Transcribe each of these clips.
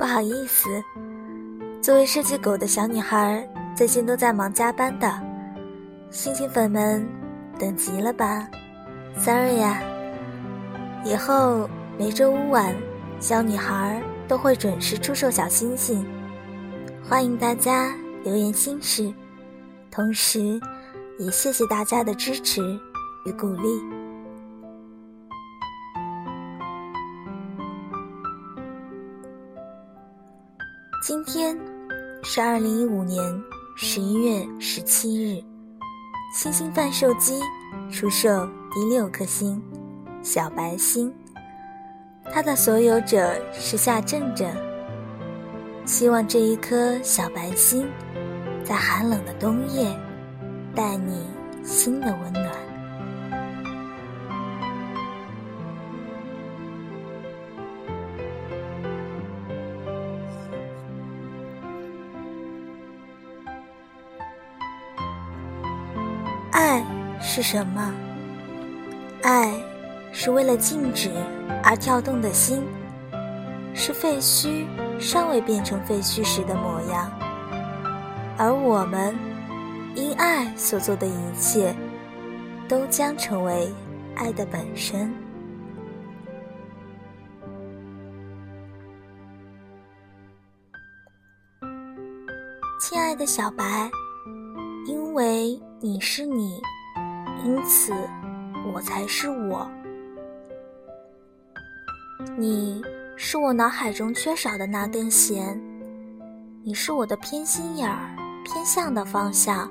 不好意思，作为设计狗的小女孩，最近都在忙加班的。星星粉们，等急了吧？Sorry 呀。以后每周五晚，小女孩都会准时出售小星星，欢迎大家留言心事，同时也谢谢大家的支持与鼓励。今天是二零一五年十一月十七日，星星贩售机出售第六颗星——小白星。它的所有者是夏正正。希望这一颗小白星，在寒冷的冬夜，带你心的温暖。是什么？爱是为了静止而跳动的心，是废墟尚未变成废墟时的模样。而我们因爱所做的一切，都将成为爱的本身。亲爱的小白，因为。你是你，因此我才是我。你是我脑海中缺少的那根弦，你是我的偏心眼儿，偏向的方向。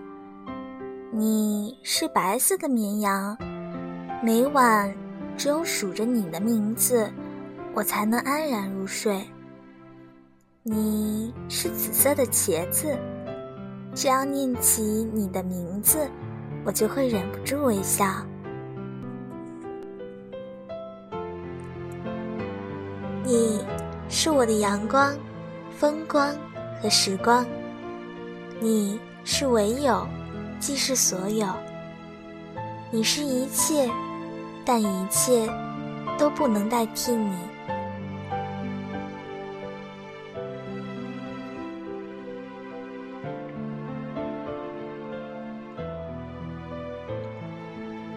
你是白色的绵羊，每晚只有数着你的名字，我才能安然入睡。你是紫色的茄子。只要念起你的名字，我就会忍不住微笑。你是我的阳光、风光和时光。你是唯有，既是所有。你是一切，但一切都不能代替你。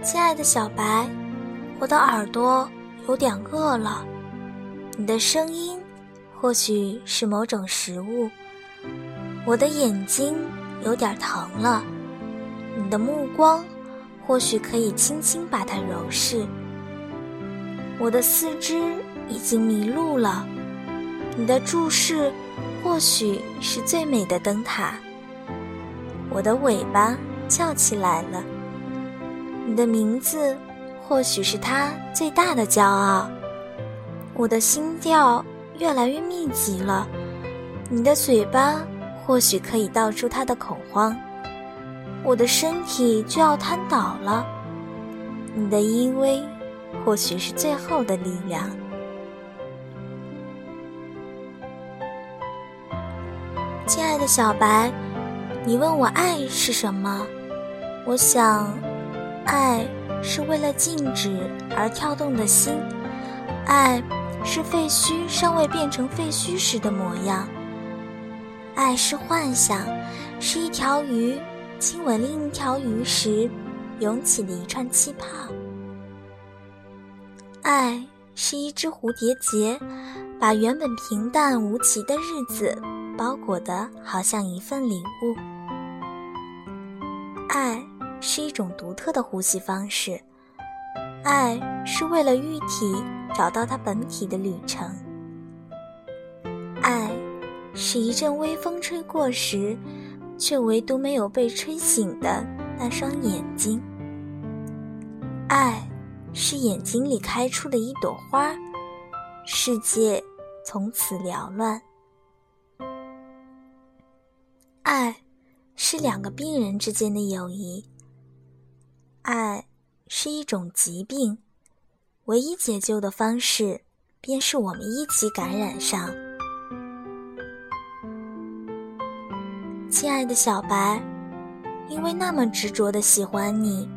亲爱的小白，我的耳朵有点饿了，你的声音或许是某种食物。我的眼睛有点疼了，你的目光或许可以轻轻把它揉视。我的四肢已经迷路了，你的注视或许是最美的灯塔。我的尾巴翘起来了。你的名字，或许是他最大的骄傲。我的心跳越来越密集了，你的嘴巴或许可以道出他的恐慌。我的身体就要瘫倒了，你的依偎，或许是最后的力量。亲爱的小白，你问我爱是什么？我想。爱是为了静止而跳动的心，爱是废墟尚未变成废墟时的模样。爱是幻想，是一条鱼亲吻另一条鱼时涌起的一串气泡。爱是一只蝴蝶结，把原本平淡无奇的日子包裹得好像一份礼物。爱。是一种独特的呼吸方式，爱是为了玉体找到它本体的旅程。爱是一阵微风吹过时，却唯独没有被吹醒的那双眼睛。爱是眼睛里开出的一朵花，世界从此缭乱。爱是两个病人之间的友谊。爱是一种疾病，唯一解救的方式，便是我们一起感染上。亲爱的小白，因为那么执着的喜欢你，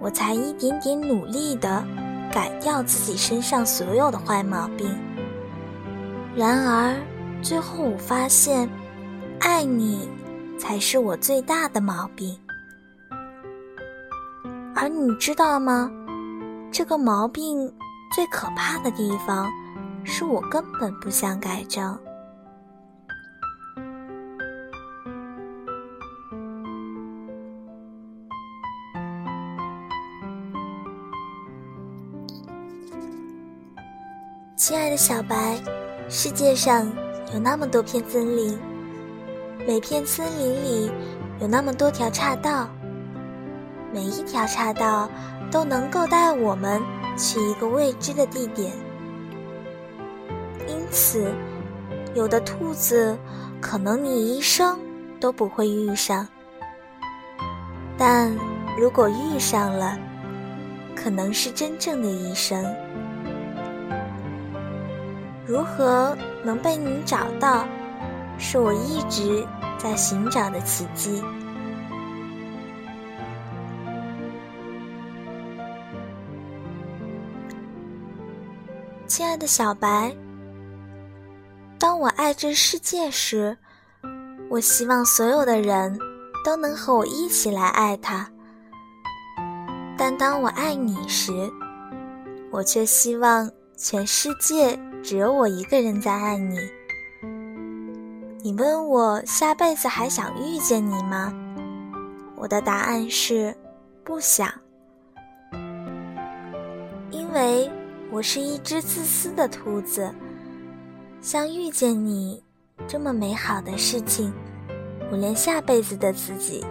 我才一点点努力的改掉自己身上所有的坏毛病。然而，最后我发现，爱你才是我最大的毛病。而你知道吗？这个毛病最可怕的地方，是我根本不想改正。亲爱的小白，世界上有那么多片森林，每片森林里有那么多条岔道，每一条岔道都能够带我们去一个未知的地点。因此，有的兔子可能你一生都不会遇上，但如果遇上了，可能是真正的一生。如何能被你找到，是我一直在寻找的奇迹。亲爱的小白，当我爱这世界时，我希望所有的人都能和我一起来爱它；但当我爱你时，我却希望全世界。只有我一个人在爱你。你问我下辈子还想遇见你吗？我的答案是不想，因为我是一只自私的兔子。像遇见你这么美好的事情，我连下辈子的自己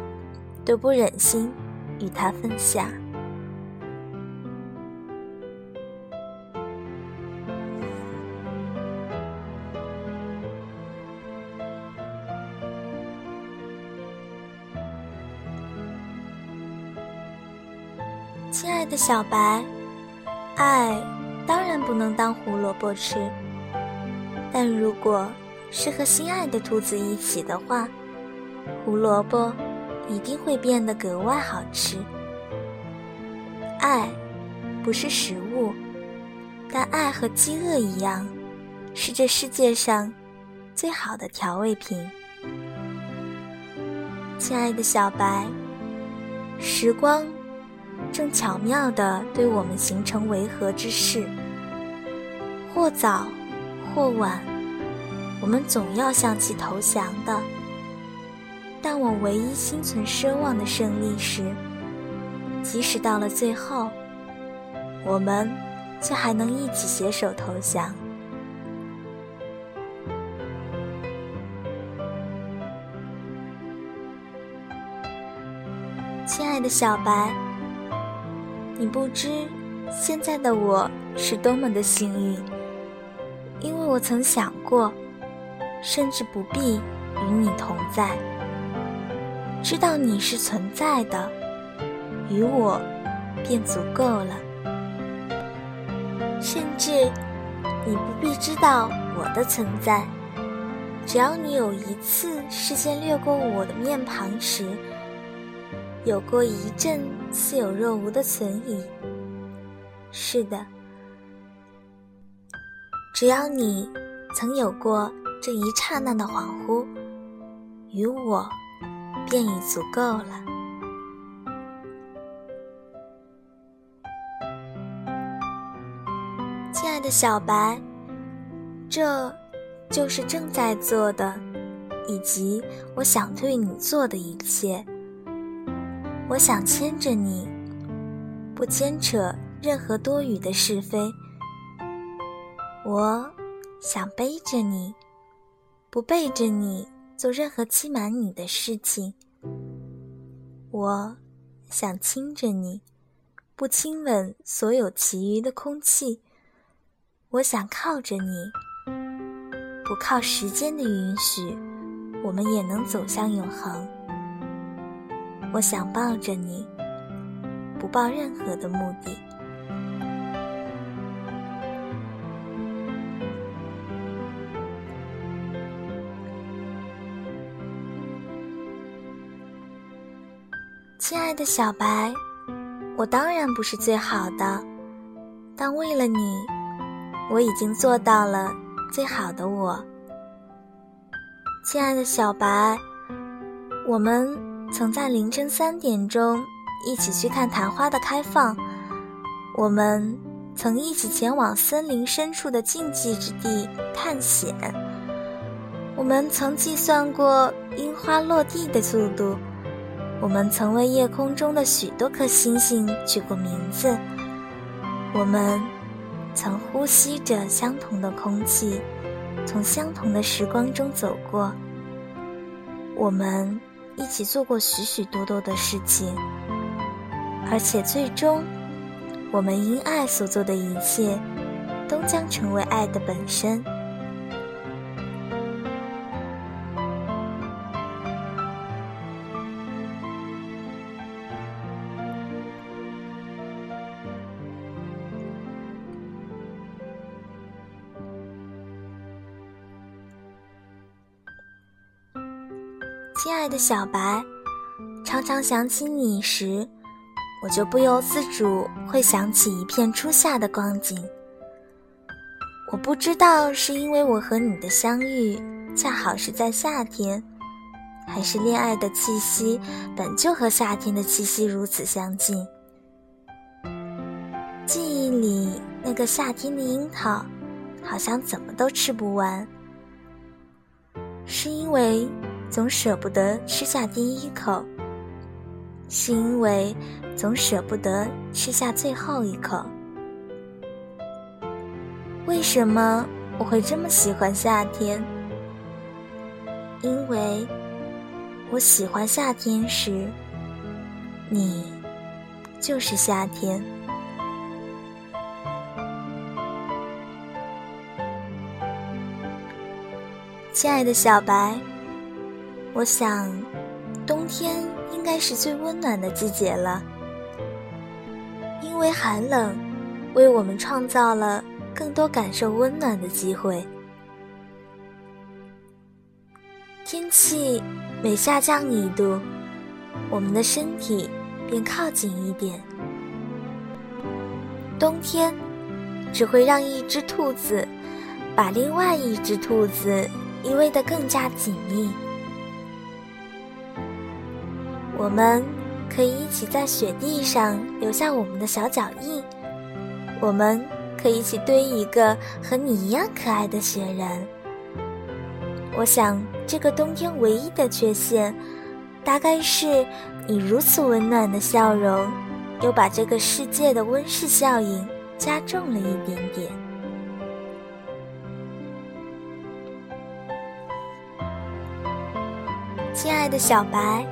都不忍心与他分享。亲爱的小白，爱当然不能当胡萝卜吃，但如果是和心爱的兔子一起的话，胡萝卜一定会变得格外好吃。爱不是食物，但爱和饥饿一样，是这世界上最好的调味品。亲爱的小白，时光。正巧妙地对我们形成围合之势，或早或晚，我们总要向其投降的。但我唯一心存奢望的胜利是，即使到了最后，我们却还能一起携手投降。亲爱的小白。你不知，现在的我是多么的幸运，因为我曾想过，甚至不必与你同在，知道你是存在的，与我便足够了。甚至你不必知道我的存在，只要你有一次视线掠过我的面庞时。有过一阵似有若无的存疑。是的，只要你曾有过这一刹那的恍惚，与我便已足够了。亲爱的小白，这就是正在做的，以及我想对你做的一切。我想牵着你，不牵扯任何多余的是非。我想背着你，不背着你做任何欺瞒你的事情。我想亲着你，不亲吻所有其余的空气。我想靠着你，不靠时间的允许，我们也能走向永恒。我想抱着你，不抱任何的目的。亲爱的小白，我当然不是最好的，但为了你，我已经做到了最好的我。亲爱的小白，我们曾在凌晨三点钟一起去看昙花的开放，我们曾一起前往森林深处的禁忌之地探险，我们曾计算过樱花落地的速度，我们曾为夜空中的许多颗星星取过名字，我们曾呼吸着相同的空气。从相同的时光中走过，我们一起做过许许多多的事情，而且最终，我们因爱所做的一切，都将成为爱的本身。亲爱的小白，常常想起你时，我就不由自主会想起一片初夏的光景。我不知道是因为我和你的相遇恰好是在夏天，还是恋爱的气息本就和夏天的气息如此相近。记忆里那个夏天的樱桃，好像怎么都吃不完，是因为。总舍不得吃下第一口，是因为总舍不得吃下最后一口。为什么我会这么喜欢夏天？因为我喜欢夏天时，你就是夏天。亲爱的小白。我想，冬天应该是最温暖的季节了，因为寒冷，为我们创造了更多感受温暖的机会。天气每下降一度，我们的身体便靠紧一点。冬天只会让一只兔子把另外一只兔子依偎得更加紧密。我们可以一起在雪地上留下我们的小脚印，我们可以一起堆一个和你一样可爱的雪人。我想，这个冬天唯一的缺陷，大概是你如此温暖的笑容，又把这个世界的温室效应加重了一点点。亲爱的小白。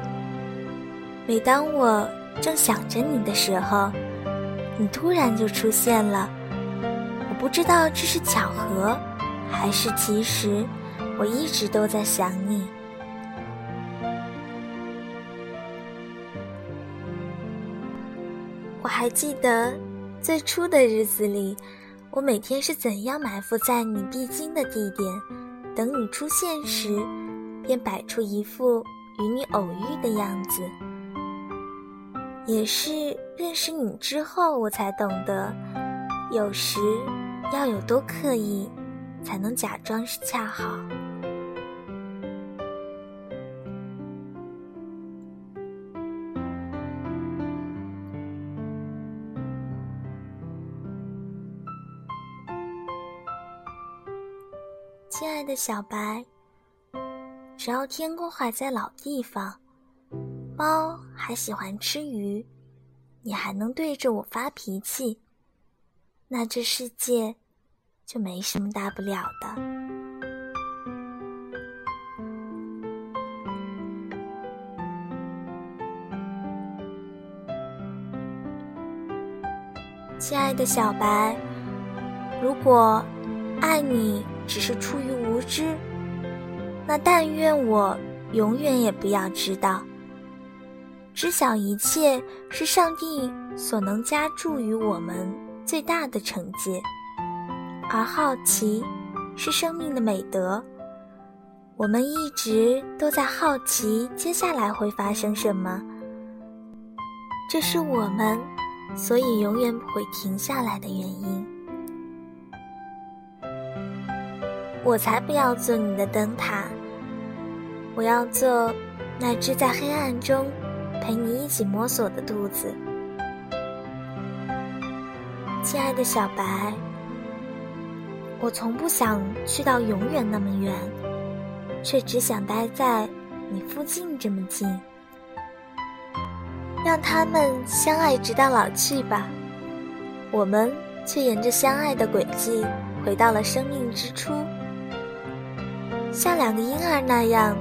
每当我正想着你的时候，你突然就出现了。我不知道这是巧合，还是其实我一直都在想你。我还记得最初的日子里，我每天是怎样埋伏在你必经的地点，等你出现时，便摆出一副与你偶遇的样子。也是认识你之后，我才懂得，有时要有多刻意，才能假装是恰好。亲爱的小白，只要天空还在老地方。猫还喜欢吃鱼，你还能对着我发脾气，那这世界就没什么大不了的。亲爱的小白，如果爱你只是出于无知，那但愿我永远也不要知道。知晓一切是上帝所能加注于我们最大的惩戒，而好奇是生命的美德。我们一直都在好奇接下来会发生什么，这是我们所以永远不会停下来的原因。我才不要做你的灯塔，我要做那只在黑暗中陪你一起摸索的兔子。亲爱的小白，我从不想去到永远那么远，却只想待在你附近这么近。让他们相爱直到老去吧，我们却沿着相爱的轨迹回到了生命之初，像两个婴儿那样，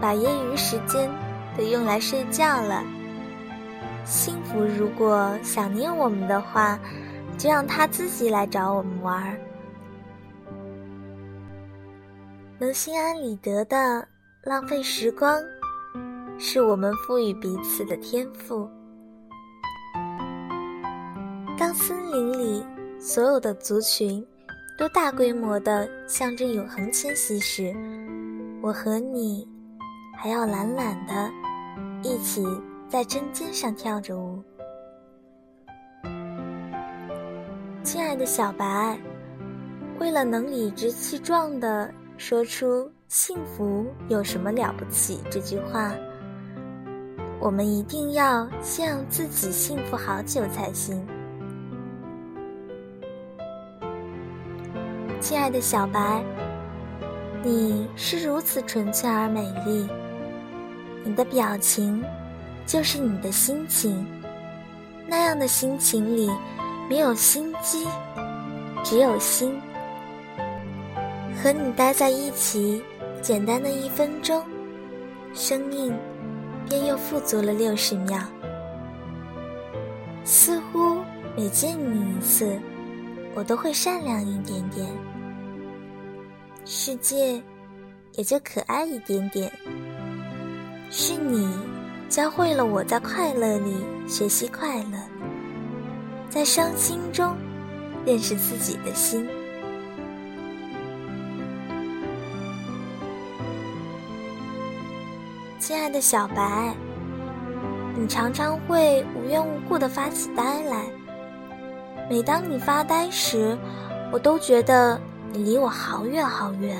把业余时间得用来睡觉了。幸福如果想念我们的话。就让他自己来找我们玩儿，能心安理得的浪费时光，是我们赋予彼此的天赋。当森林里所有的族群都大规模的向着永恒迁徙时，我和你还要懒懒的一起在针尖上跳着舞。亲爱的小白，为了能理直气壮地说出“幸福有什么了不起”这句话，我们一定要先让自己幸福好久才行。亲爱的小白，你是如此纯粹而美丽，你的表情就是你的心情，那样的心情里。没有心机，只有心。和你待在一起，简单的一分钟，生命便又富足了六十秒。似乎每见你一次，我都会善良一点点，世界也就可爱一点点。是你教会了我在快乐里学习快乐。在伤心中认识自己的心，亲爱的小白，你常常会无缘无故的发起呆来。每当你发呆时，我都觉得你离我好远好远。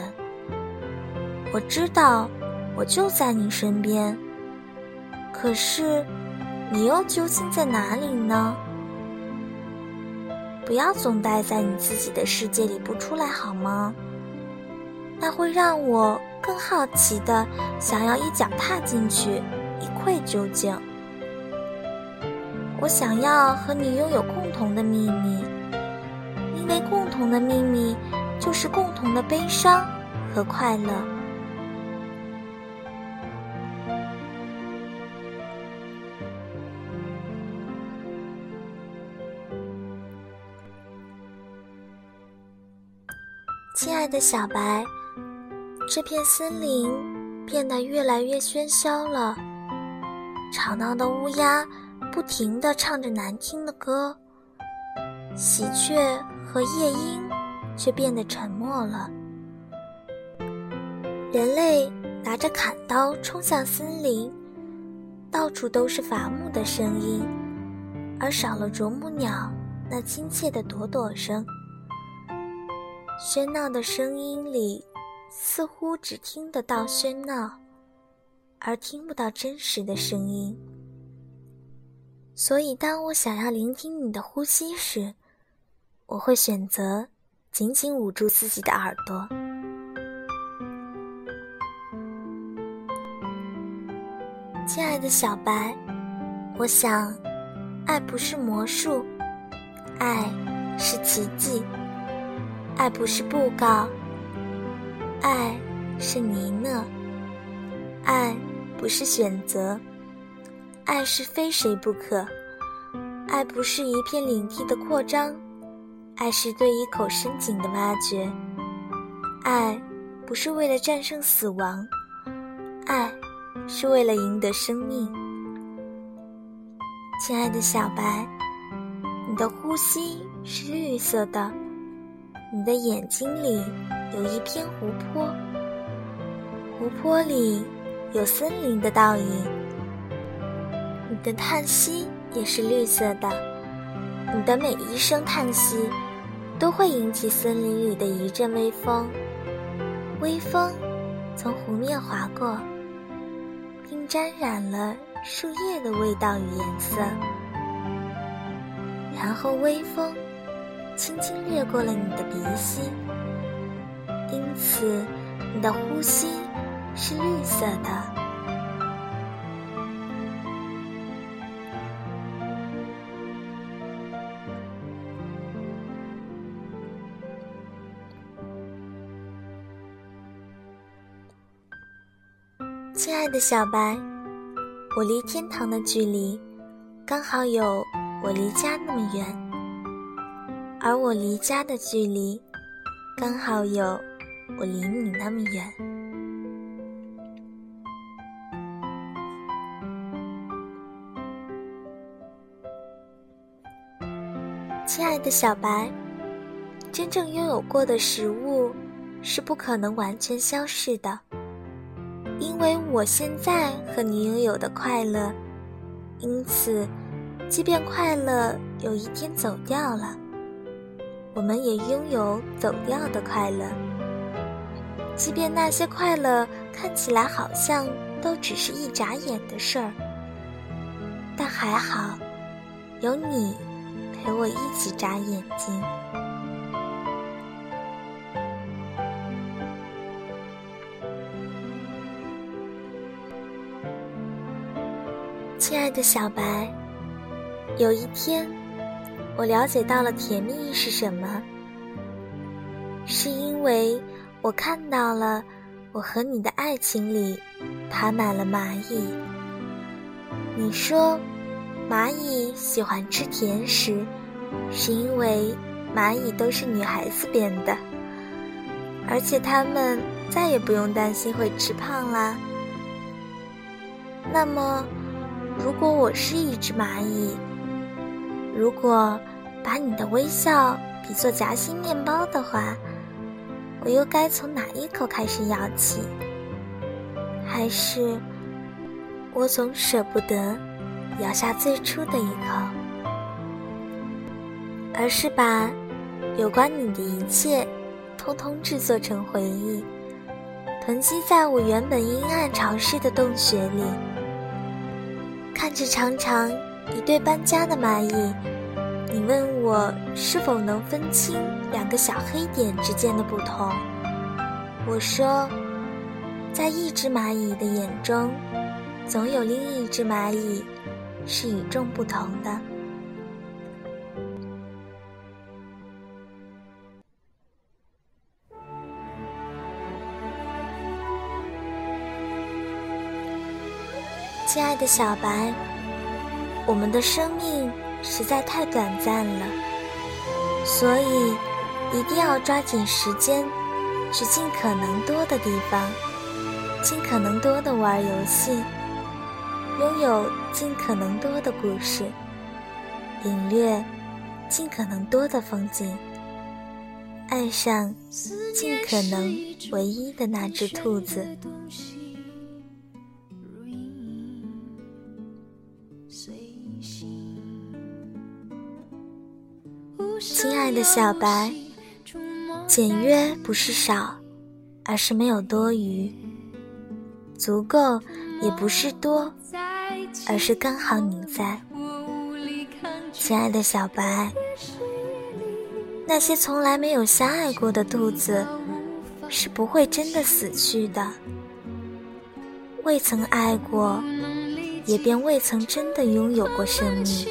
我知道我就在你身边，可是你又究竟在哪里呢？不要总待在你自己的世界里不出来好吗？那会让我更好奇的想要一脚踏进去，一窥究竟。我想要和你拥有共同的秘密，因为共同的秘密就是共同的悲伤和快乐。的小白，这片森林变得越来越喧嚣了。吵闹的乌鸦不停地唱着难听的歌，喜鹊和夜莺却变得沉默了。人类拿着砍刀冲向森林，到处都是伐木的声音，而少了啄木鸟那亲切的朵朵声。喧闹的声音里，似乎只听得到喧闹，而听不到真实的声音。所以，当我想要聆听你的呼吸时，我会选择紧紧捂住自己的耳朵。亲爱的小白，我想，爱不是魔术，爱是奇迹。爱不是布告，爱是呢喃；爱不是选择，爱是非谁不可；爱不是一片领地的扩张，爱是对一口深井的挖掘；爱不是为了战胜死亡，爱是为了赢得生命。亲爱的小白，你的呼吸是绿色的。你的眼睛里有一片湖泊，湖泊里有森林的倒影。你的叹息也是绿色的，你的每一声叹息都会引起森林里的一阵微风。微风从湖面划过，并沾染了树叶的味道与颜色。然后微风轻轻掠过了你的鼻息，因此你的呼吸是绿色的。亲爱的小白，我离天堂的距离刚好有我离家那么远，而我离家的距离刚好有我离你那么远。亲爱的小白，真正拥有过的食物是不可能完全消逝的。因为我现在和你拥有的快乐，因此，即便快乐有一天走掉了，我们也拥有走掉的快乐。即便那些快乐看起来好像都只是一眨眼的事儿，但还好，有你陪我一起眨眼睛。亲爱的小白，有一天，我了解到了甜蜜是什么，是因为我看到了我和你的爱情里爬满了蚂蚁。你说，蚂蚁喜欢吃甜食，是因为蚂蚁都是女孩子变的，而且它们再也不用担心会吃胖啦。那么。如果我是一只蚂蚁，如果把你的微笑比作夹心面包的话，我又该从哪一口开始咬起？还是我总舍不得咬下最初的一口，而是把有关你的一切通通制作成回忆，囤积在我原本阴暗潮湿的洞穴里。看着常常一对搬家的蚂蚁，你问我是否能分清两个小黑点之间的不同？我说，在一只蚂蚁的眼中，总有另一只蚂蚁是与众不同的。亲爱的小白，我们的生命实在太短暂了，所以一定要抓紧时间，去尽可能多的地方，尽可能多的玩游戏，拥有尽可能多的故事，领略尽可能多的风景，爱上尽可能唯一的那只兔子。爱的小白，简约不是少，而是没有多余；足够也不是多，而是刚好你在。亲爱的小白，那些从来没有相爱过的兔子，是不会真的死去的。未曾爱过，也便未曾真的拥有过生命。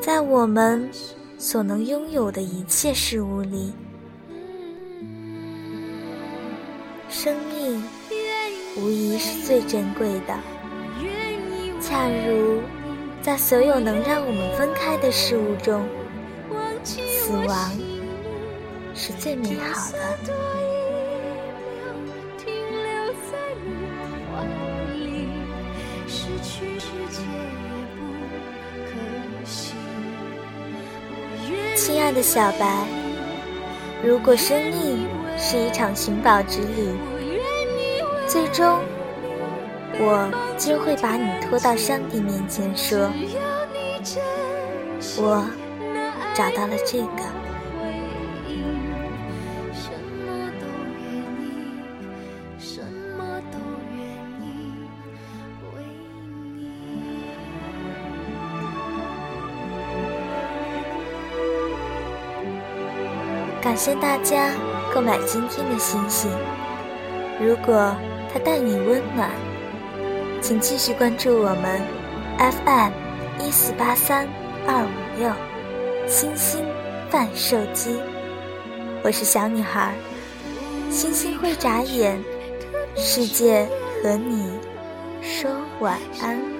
在我们所能拥有的一切事物里，生命无疑是最珍贵的。恰如在所有能让我们分开的事物中，死亡是最美好的。亲爱的小白，如果生命是一场寻宝之旅，最终我就会把你拖到上帝面前，说：“我找到了这个。”感谢大家购买今天的星星。如果它带你温暖，请继续关注我们 FM 一四八三二五六星星贩售机。我是小女孩，星星会眨眼，世界和你说晚安。